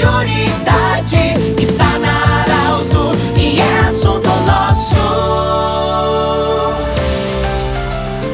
Signori.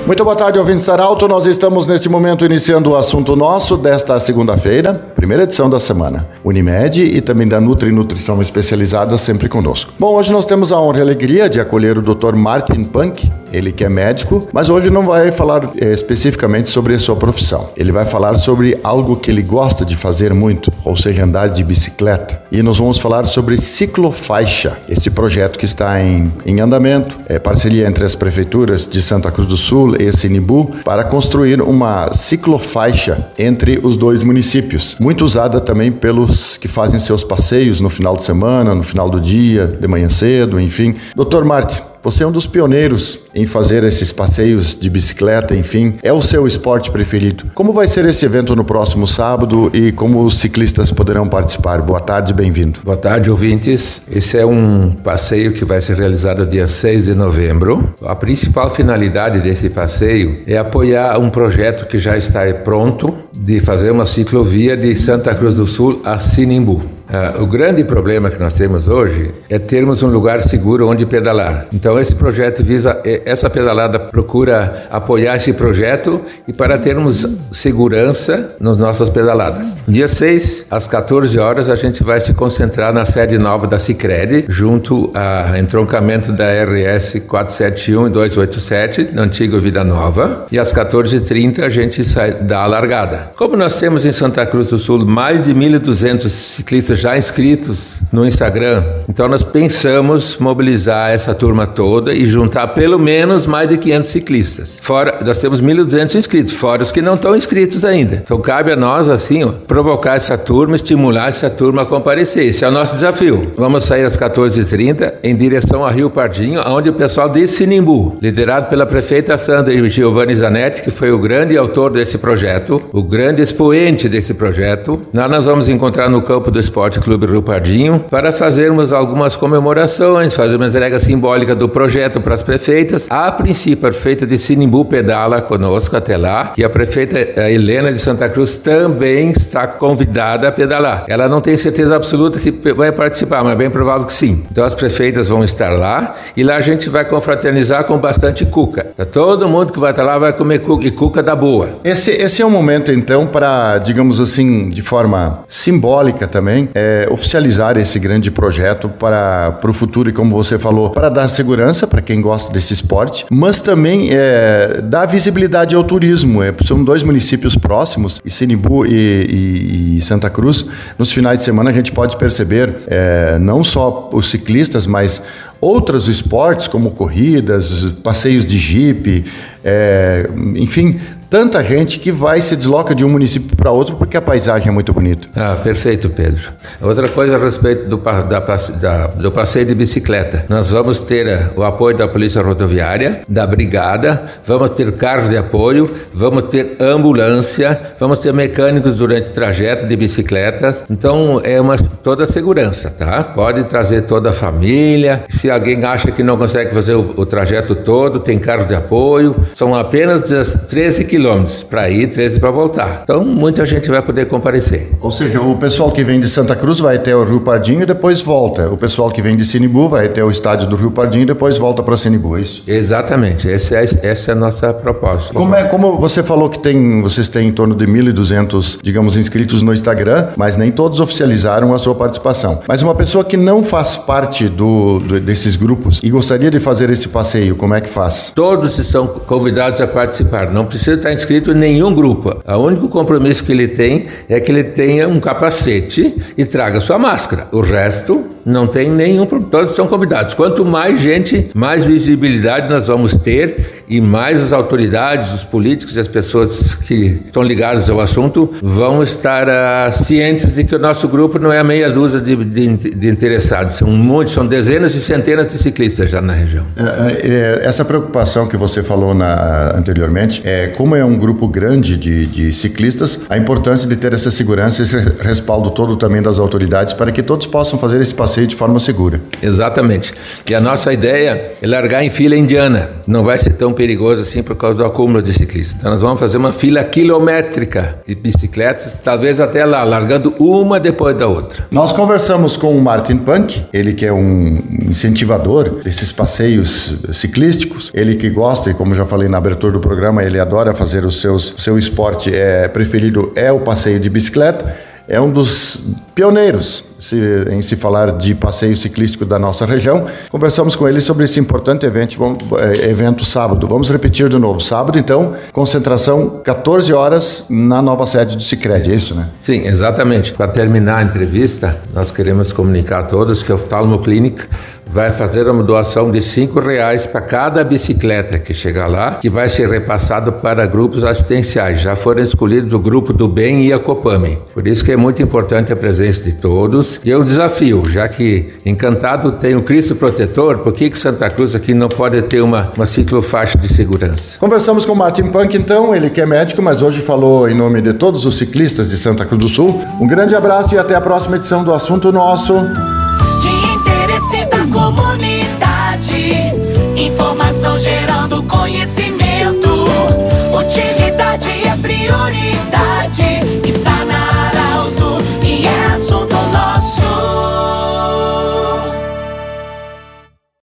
Muito boa tarde, ouvintes Arauto. Nós estamos neste momento iniciando o assunto nosso desta segunda-feira, primeira edição da semana. Unimed e também da Nutri Nutrição Especializada sempre conosco. Bom, hoje nós temos a honra e a alegria de acolher o Dr. Martin Punk, ele que é médico, mas hoje não vai falar é, especificamente sobre a sua profissão. Ele vai falar sobre algo que ele gosta de fazer muito, ou seja, andar de bicicleta. E nós vamos falar sobre ciclofaixa, esse projeto que está em, em andamento, é parceria entre as prefeituras de Santa Cruz do Sul e Sinibu para construir uma ciclofaixa entre os dois municípios, muito usada também pelos que fazem seus passeios no final de semana, no final do dia, de manhã cedo, enfim. Doutor Martin, você é um dos pioneiros em fazer esses passeios de bicicleta, enfim, é o seu esporte preferido. Como vai ser esse evento no próximo sábado e como os ciclistas poderão participar? Boa tarde, bem-vindo. Boa tarde, ouvintes. Esse é um passeio que vai ser realizado dia 6 de novembro. A principal finalidade desse passeio é apoiar um projeto que já está pronto de fazer uma ciclovia de Santa Cruz do Sul a Sinimbu. Uh, o grande problema que nós temos hoje é termos um lugar seguro onde pedalar. Então, esse projeto visa, essa pedalada procura apoiar esse projeto e para termos segurança nas nossas pedaladas. Dia 6, às 14 horas, a gente vai se concentrar na sede nova da Cicred, junto ao entroncamento da RS 471 e 287, na antiga Vida Nova. E às 14h30 a gente sai da largada. Como nós temos em Santa Cruz do Sul mais de 1.200 ciclistas já inscritos no Instagram. Então nós pensamos mobilizar essa turma toda e juntar pelo menos mais de 500 ciclistas. Fora, nós temos 1.200 inscritos, fora os que não estão inscritos ainda. Então cabe a nós assim, ó, provocar essa turma, estimular essa turma a comparecer. Esse é o nosso desafio. Vamos sair às 14h30 em direção a Rio Pardinho, onde o pessoal de Sinimbu, liderado pela prefeita Sandra Giovanni Zanetti, que foi o grande autor desse projeto, o grande expoente desse projeto, nós, nós vamos encontrar no campo do esporte Esporte Clube Rio Pardinho para fazermos algumas comemorações, fazer uma entrega simbólica do projeto para as prefeitas. A princípio, a prefeita de Sinimbu pedala conosco até lá e a prefeita Helena de Santa Cruz também está convidada a pedalar. Ela não tem certeza absoluta que vai participar, mas é bem provável que sim. Então as prefeitas vão estar lá e lá a gente vai confraternizar com bastante cuca. Todo mundo que vai estar lá vai comer cuca e cuca da boa. Esse, esse é um momento então para, digamos assim, de forma simbólica também, é, oficializar esse grande projeto para, para o futuro e, como você falou, para dar segurança para quem gosta desse esporte, mas também é, dar visibilidade ao turismo. É, são dois municípios próximos, Sinibu e, e, e, Santa Cruz. Nos finais de semana a gente pode perceber é, não só os ciclistas, mas outros esportes como corridas, passeios de jipe, é, enfim, tanta gente que vai se desloca de um município para outro porque a paisagem é muito bonita. Ah, perfeito, Pedro. Outra coisa a respeito do, da, da, do passeio de bicicleta. Nós vamos ter eh, o apoio da Polícia Rodoviária, da Brigada, vamos ter carro de apoio, vamos ter ambulância, vamos ter mecânicos durante o trajeto de bicicleta. Então é uma toda a segurança, tá? Pode trazer toda a família. Se alguém acha que não consegue fazer o, o trajeto todo, tem carro de apoio. São apenas 13 quilômetros para ir, 13 para voltar. Então, muita gente vai poder comparecer. Ou seja, o pessoal que vem de Santa Cruz vai até o Rio Pardinho e depois volta. O pessoal que vem de Sinibu vai até o estádio do Rio Pardinho e depois volta para Sinibu, é isso? Exatamente. Essa é, essa é a nossa proposta. Como, é, como você falou que tem, vocês têm em torno de 1.200, digamos, inscritos no Instagram, mas nem todos oficializaram a sua participação. Mas uma pessoa que não faz parte do, do desses grupos e gostaria de fazer esse passeio, como é que faz? Todos estão convidados a participar. Não precisa estar inscrito em nenhum grupo. O único compromisso que ele tem é que ele tenha um capacete e traga sua máscara. O resto não tem nenhum, todos estão convidados. Quanto mais gente, mais visibilidade nós vamos ter e mais as autoridades, os políticos e as pessoas que estão ligadas ao assunto vão estar uh, cientes de que o nosso grupo não é a meia dúzia de, de, de interessados, são um monte, são dezenas e centenas de ciclistas já na região. É, é, essa preocupação que você falou na, anteriormente, é como como é um grupo grande de, de ciclistas, a importância de ter essa segurança e esse respaldo todo também das autoridades para que todos possam fazer esse passeio de forma segura. Exatamente. E a nossa ideia é largar em fila indiana. Não vai ser tão perigoso assim por causa do acúmulo de ciclistas. Então nós vamos fazer uma fila quilométrica de bicicletas, talvez até lá, largando uma depois da outra. Nós conversamos com o Martin Punk, ele que é um incentivador desses passeios ciclísticos, ele que gosta e como já falei na abertura do programa, ele adora fazer os seus seu esporte é preferido é o passeio de bicicleta é um dos pioneiros se, em se falar de passeio ciclístico da nossa região. Conversamos com ele sobre esse importante evento, vamos, é, evento sábado. Vamos repetir de novo. Sábado, então, concentração 14 horas na nova sede do Cicred, é isso, né? Sim, exatamente. Para terminar a entrevista, nós queremos comunicar a todos que o Oftalmo Clinic vai fazer uma doação de cinco reais para cada bicicleta que chegar lá, que vai ser repassado para grupos assistenciais. Já foram escolhidos o grupo do Bem e a Copame. Por isso que é muito importante a presença de todos. E é um desafio, já que Encantado tem o Cristo Protetor, por que, que Santa Cruz aqui não pode ter uma, uma ciclofaixa de segurança? Conversamos com o Martin Punk, então, ele que é médico, mas hoje falou em nome de todos os ciclistas de Santa Cruz do Sul. Um grande abraço e até a próxima edição do Assunto Nosso. De interesse da comunidade, informação gerando conhecimento.